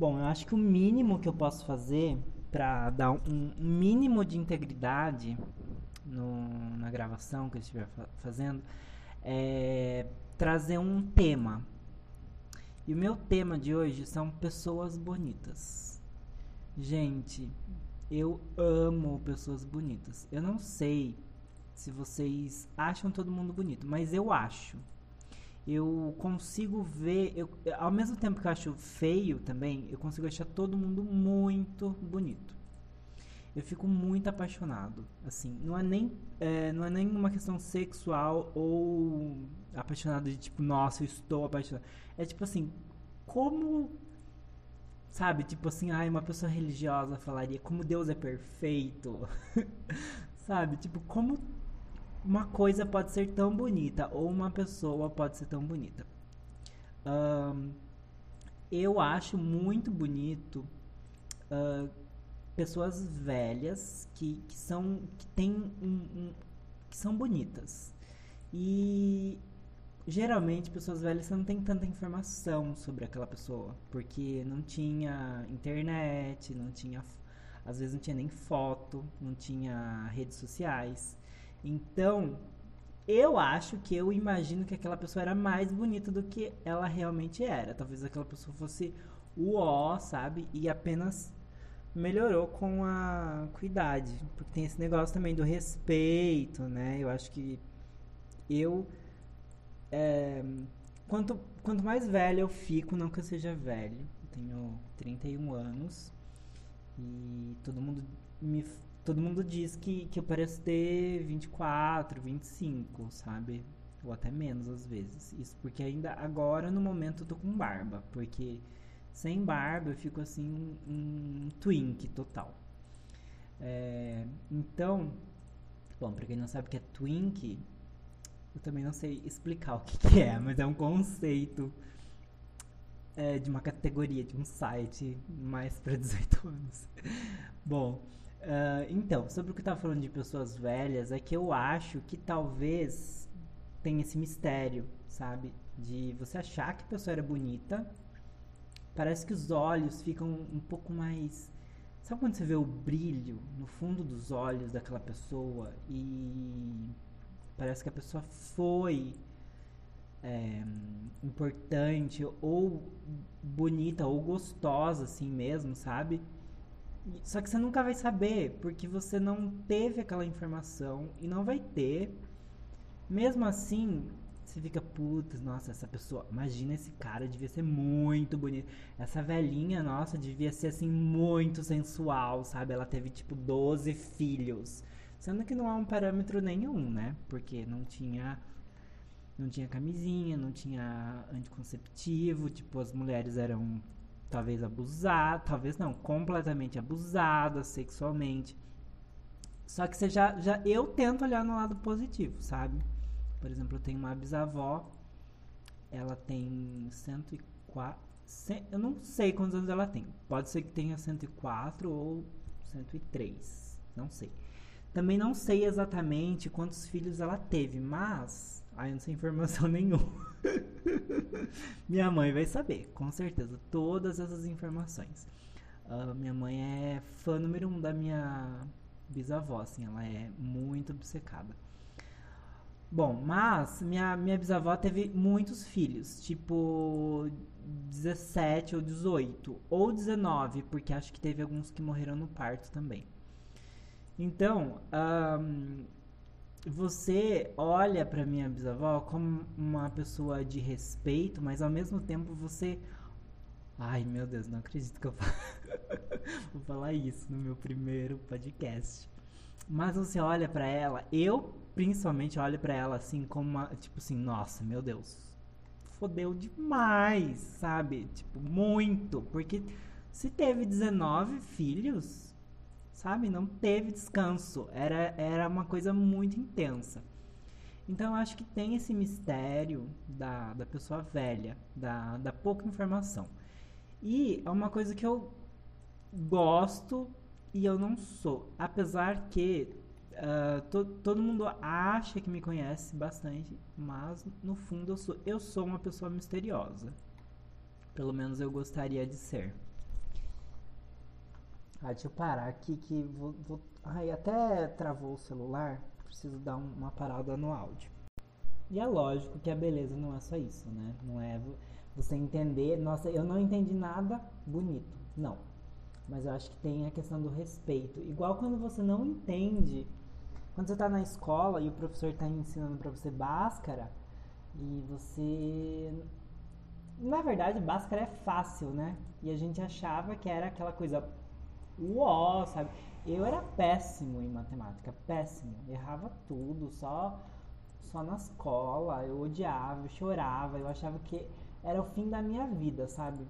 Bom, eu acho que o mínimo que eu posso fazer para dar um, mínimo de integridade no, na gravação que eu estiver fa fazendo é trazer um tema. E o meu tema de hoje são pessoas bonitas. Gente, eu amo pessoas bonitas. Eu não sei se vocês acham todo mundo bonito, mas eu acho. Eu consigo ver, eu, ao mesmo tempo que eu acho feio também, eu consigo achar todo mundo muito bonito. Eu fico muito apaixonado, assim, não é nem é, não é nem uma questão sexual ou apaixonado de tipo, nossa, eu estou apaixonado. É tipo assim, como sabe, tipo assim, ai, uma pessoa religiosa falaria como Deus é perfeito. sabe? Tipo, como uma coisa pode ser tão bonita ou uma pessoa pode ser tão bonita. Um, eu acho muito bonito uh, pessoas velhas que, que são que tem um, um, que são bonitas e geralmente pessoas velhas não tem tanta informação sobre aquela pessoa porque não tinha internet não tinha às vezes não tinha nem foto não tinha redes sociais então, eu acho que eu imagino que aquela pessoa era mais bonita do que ela realmente era. Talvez aquela pessoa fosse o ó, sabe? E apenas melhorou com a, a idade. Porque tem esse negócio também do respeito, né? Eu acho que eu. É, quanto, quanto mais velho eu fico, não que eu seja velho, eu tenho 31 anos e todo mundo me todo mundo diz que, que eu pareço ter 24, 25, sabe? Ou até menos às vezes. Isso porque ainda agora no momento eu tô com barba. Porque sem barba eu fico assim um, twink total. É, então, bom, pra quem não sabe o que é twink, eu também não sei explicar o que, que é, mas é um conceito é, de uma categoria, de um site mais para 18 anos. Bom, Uh, então, sobre o que eu tava falando de pessoas velhas, é que eu acho que talvez tenha esse mistério, sabe? De você achar que a pessoa era bonita, parece que os olhos ficam um pouco mais. Sabe quando você vê o brilho no fundo dos olhos daquela pessoa e parece que a pessoa foi é, importante ou bonita ou gostosa assim mesmo, sabe? Só que você nunca vai saber, porque você não teve aquela informação e não vai ter. Mesmo assim, você fica, putz, nossa, essa pessoa, imagina esse cara, devia ser muito bonito. Essa velhinha, nossa, devia ser assim, muito sensual, sabe? Ela teve tipo 12 filhos. Sendo que não há um parâmetro nenhum, né? Porque não tinha. Não tinha camisinha, não tinha anticonceptivo, tipo, as mulheres eram talvez abusada, talvez não, completamente abusada sexualmente. Só que você já, já eu tento olhar no lado positivo, sabe? Por exemplo, eu tenho uma bisavó, ela tem 104, eu não sei quantos anos ela tem. Pode ser que tenha 104 ou 103, não sei. Também não sei exatamente quantos filhos ela teve, mas aí não sei informação nenhuma. minha mãe vai saber, com certeza, todas essas informações. Uh, minha mãe é fã número um da minha bisavó, assim, ela é muito obcecada. Bom, mas minha, minha bisavó teve muitos filhos, tipo 17 ou 18, ou 19, porque acho que teve alguns que morreram no parto também. Então, um, você olha para minha bisavó como uma pessoa de respeito, mas ao mesmo tempo você. Ai meu Deus, não acredito que eu vou falar isso no meu primeiro podcast. Mas você olha para ela, eu principalmente olho para ela assim como uma, tipo assim, nossa, meu Deus. Fodeu demais, sabe? Tipo, muito, porque se teve 19 filhos, sabe? Não teve descanso. Era, era uma coisa muito intensa. Então eu acho que tem esse mistério da, da pessoa velha, da, da pouca informação. E é uma coisa que eu gosto e eu não sou. Apesar que uh, to, todo mundo acha que me conhece bastante, mas no fundo eu sou, eu sou uma pessoa misteriosa. Pelo menos eu gostaria de ser. Ah, deixa eu parar aqui que vou, vou... Ai, até travou o celular. Preciso dar um, uma parada no áudio. E é lógico que a beleza não é só isso, né? Não é você entender, nossa, eu não entendi nada bonito. Não. Mas eu acho que tem a questão do respeito. Igual quando você não entende, quando você está na escola e o professor está ensinando para você Bhaskara e você na verdade, Bhaskara é fácil, né? E a gente achava que era aquela coisa uó, sabe? Eu era péssimo em matemática, péssimo. Errava tudo, só só na escola, eu odiava, eu chorava, eu achava que era o fim da minha vida, sabe?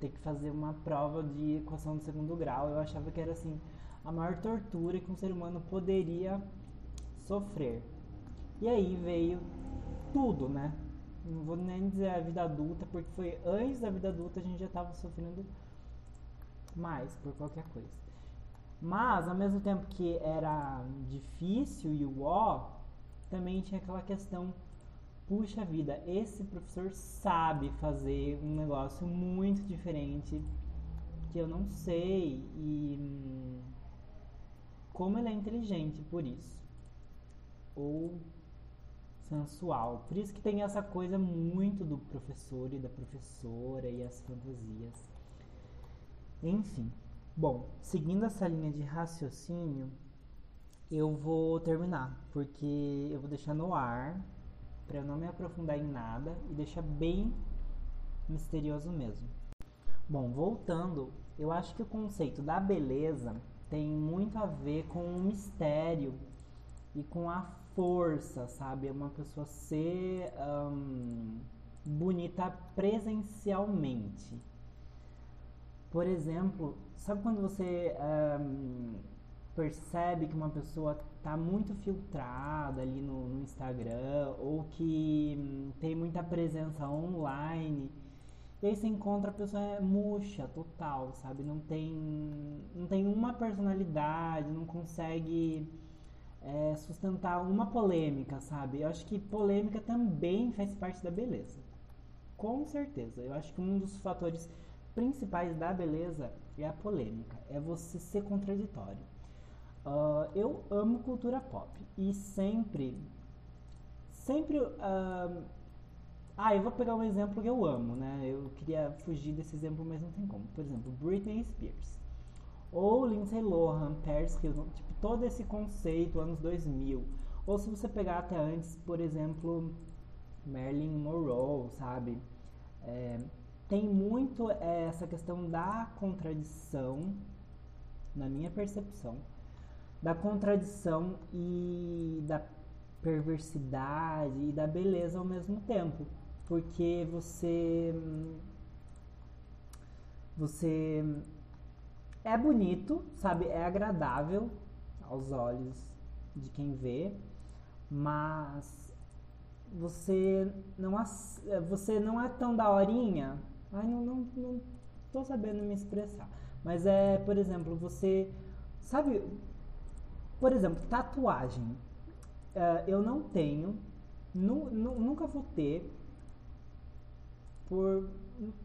Ter que fazer uma prova de equação de segundo grau, eu achava que era assim a maior tortura que um ser humano poderia sofrer. E aí veio tudo, né? Não vou nem dizer a vida adulta, porque foi antes da vida adulta a gente já estava sofrendo mais por qualquer coisa. Mas, ao mesmo tempo que era difícil e o ó, também tinha aquela questão, puxa vida, esse professor sabe fazer um negócio muito diferente que eu não sei e hum, como ele é inteligente por isso. Ou sensual. Por isso que tem essa coisa muito do professor e da professora e as fantasias. Enfim. Bom, seguindo essa linha de raciocínio, eu vou terminar, porque eu vou deixar no ar para eu não me aprofundar em nada e deixar bem misterioso mesmo. Bom, voltando, eu acho que o conceito da beleza tem muito a ver com o mistério e com a força, sabe? É uma pessoa ser bonita presencialmente. Por exemplo, sabe quando você um, percebe que uma pessoa está muito filtrada ali no, no Instagram ou que um, tem muita presença online? E aí você encontra a pessoa é murcha, total, sabe? Não tem, não tem uma personalidade, não consegue é, sustentar uma polêmica, sabe? Eu acho que polêmica também faz parte da beleza. Com certeza. Eu acho que um dos fatores principais da beleza é a polêmica, é você ser contraditório. Uh, eu amo cultura pop e sempre, sempre. Uh, ah, eu vou pegar um exemplo que eu amo, né? Eu queria fugir desse exemplo, mas não tem como. Por exemplo, Britney Spears. Ou Lindsay Lohan, Paris Hilton, tipo, todo esse conceito, anos 2000. Ou se você pegar até antes, por exemplo, Marilyn Monroe, sabe? É, tem muito é, essa questão da contradição, na minha percepção, da contradição e da perversidade e da beleza ao mesmo tempo. Porque você. Você é bonito, sabe? É agradável aos olhos de quem vê, mas você não, você não é tão daorinha. Ai, não, não, não tô sabendo me expressar. Mas é, por exemplo, você. Sabe. Por exemplo, tatuagem. Uh, eu não tenho, nu, nu, nunca vou ter, por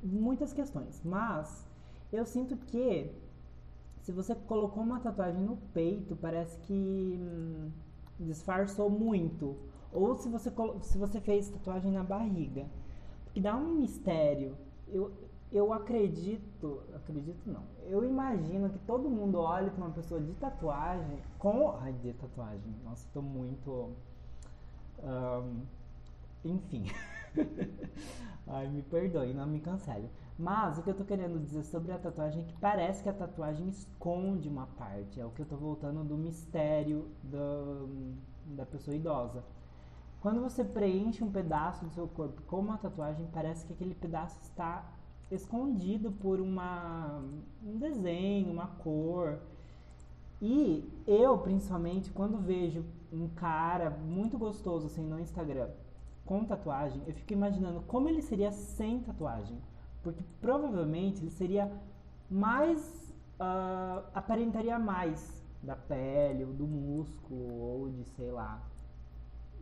muitas questões. Mas eu sinto que se você colocou uma tatuagem no peito, parece que hum, disfarçou muito. Ou se você, se você fez tatuagem na barriga. Porque dá um mistério. Eu, eu acredito, acredito não. Eu imagino que todo mundo olhe para uma pessoa de tatuagem com. Ai, de tatuagem. Nossa, estou muito. Um, enfim. Ai, me perdoe, não me cancele. Mas o que eu tô querendo dizer sobre a tatuagem é que parece que a tatuagem esconde uma parte. É o que eu tô voltando do mistério da pessoa idosa. Quando você preenche um pedaço do seu corpo com uma tatuagem, parece que aquele pedaço está escondido por uma, um desenho, uma cor. E eu, principalmente, quando vejo um cara muito gostoso assim no Instagram com tatuagem, eu fico imaginando como ele seria sem tatuagem. Porque provavelmente ele seria mais. Uh, aparentaria mais da pele, ou do músculo, ou de sei lá.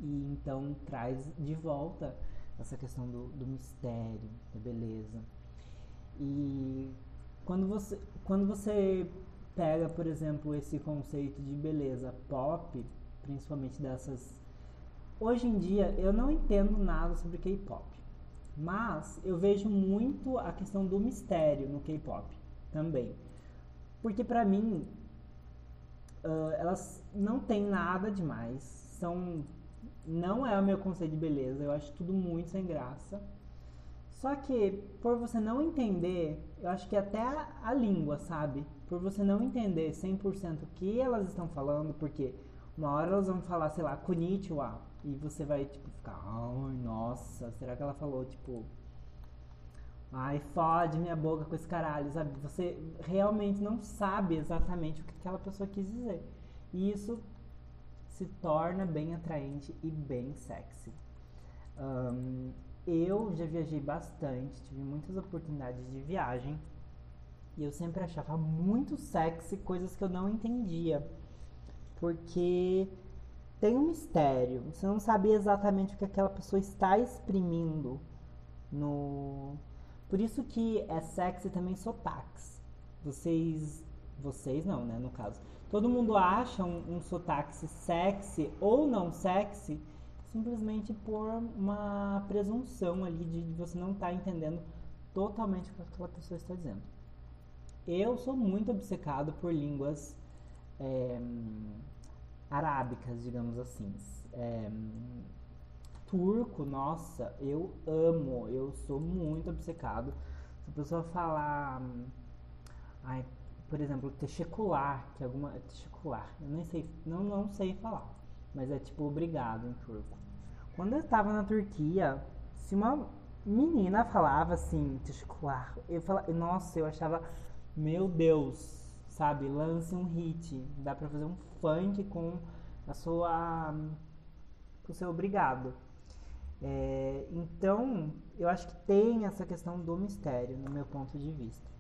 E então traz de volta essa questão do, do mistério, da beleza. E quando você, quando você pega, por exemplo, esse conceito de beleza pop, principalmente dessas. Hoje em dia eu não entendo nada sobre K-pop, mas eu vejo muito a questão do mistério no K-pop também, porque pra mim uh, elas não tem nada demais, são não é o meu conceito de beleza, eu acho tudo muito sem graça. Só que, por você não entender, eu acho que até a, a língua, sabe? Por você não entender 100% o que elas estão falando, porque uma hora elas vão falar, sei lá, konnichiwa, e você vai, tipo, ficar, ai, nossa, será que ela falou, tipo, ai, fode minha boca com esse caralho, sabe? Você realmente não sabe exatamente o que aquela pessoa quis dizer. E isso se torna bem atraente e bem sexy. Um, eu já viajei bastante, tive muitas oportunidades de viagem e eu sempre achava muito sexy coisas que eu não entendia. Porque tem um mistério, você não sabe exatamente o que aquela pessoa está exprimindo no. Por isso que é sexy também sotaques. Vocês. Vocês não, né? No caso. Todo mundo acha um, um sotaque sexy ou não sexy simplesmente por uma presunção ali de você não estar tá entendendo totalmente o que aquela pessoa está dizendo. Eu sou muito obcecado por línguas é, arábicas, digamos assim. É, turco, nossa, eu amo, eu sou muito obcecado. Se a pessoa falar, ai, por exemplo, techecular, que é alguma techecular, eu nem sei, não, não sei falar, mas é tipo obrigado em turco. Quando eu estava na Turquia, se uma menina falava assim, testicular, eu falava, nossa, eu achava, meu Deus, sabe, lance um hit, dá pra fazer um funk com a sua, com o seu obrigado. É, então, eu acho que tem essa questão do mistério, no meu ponto de vista.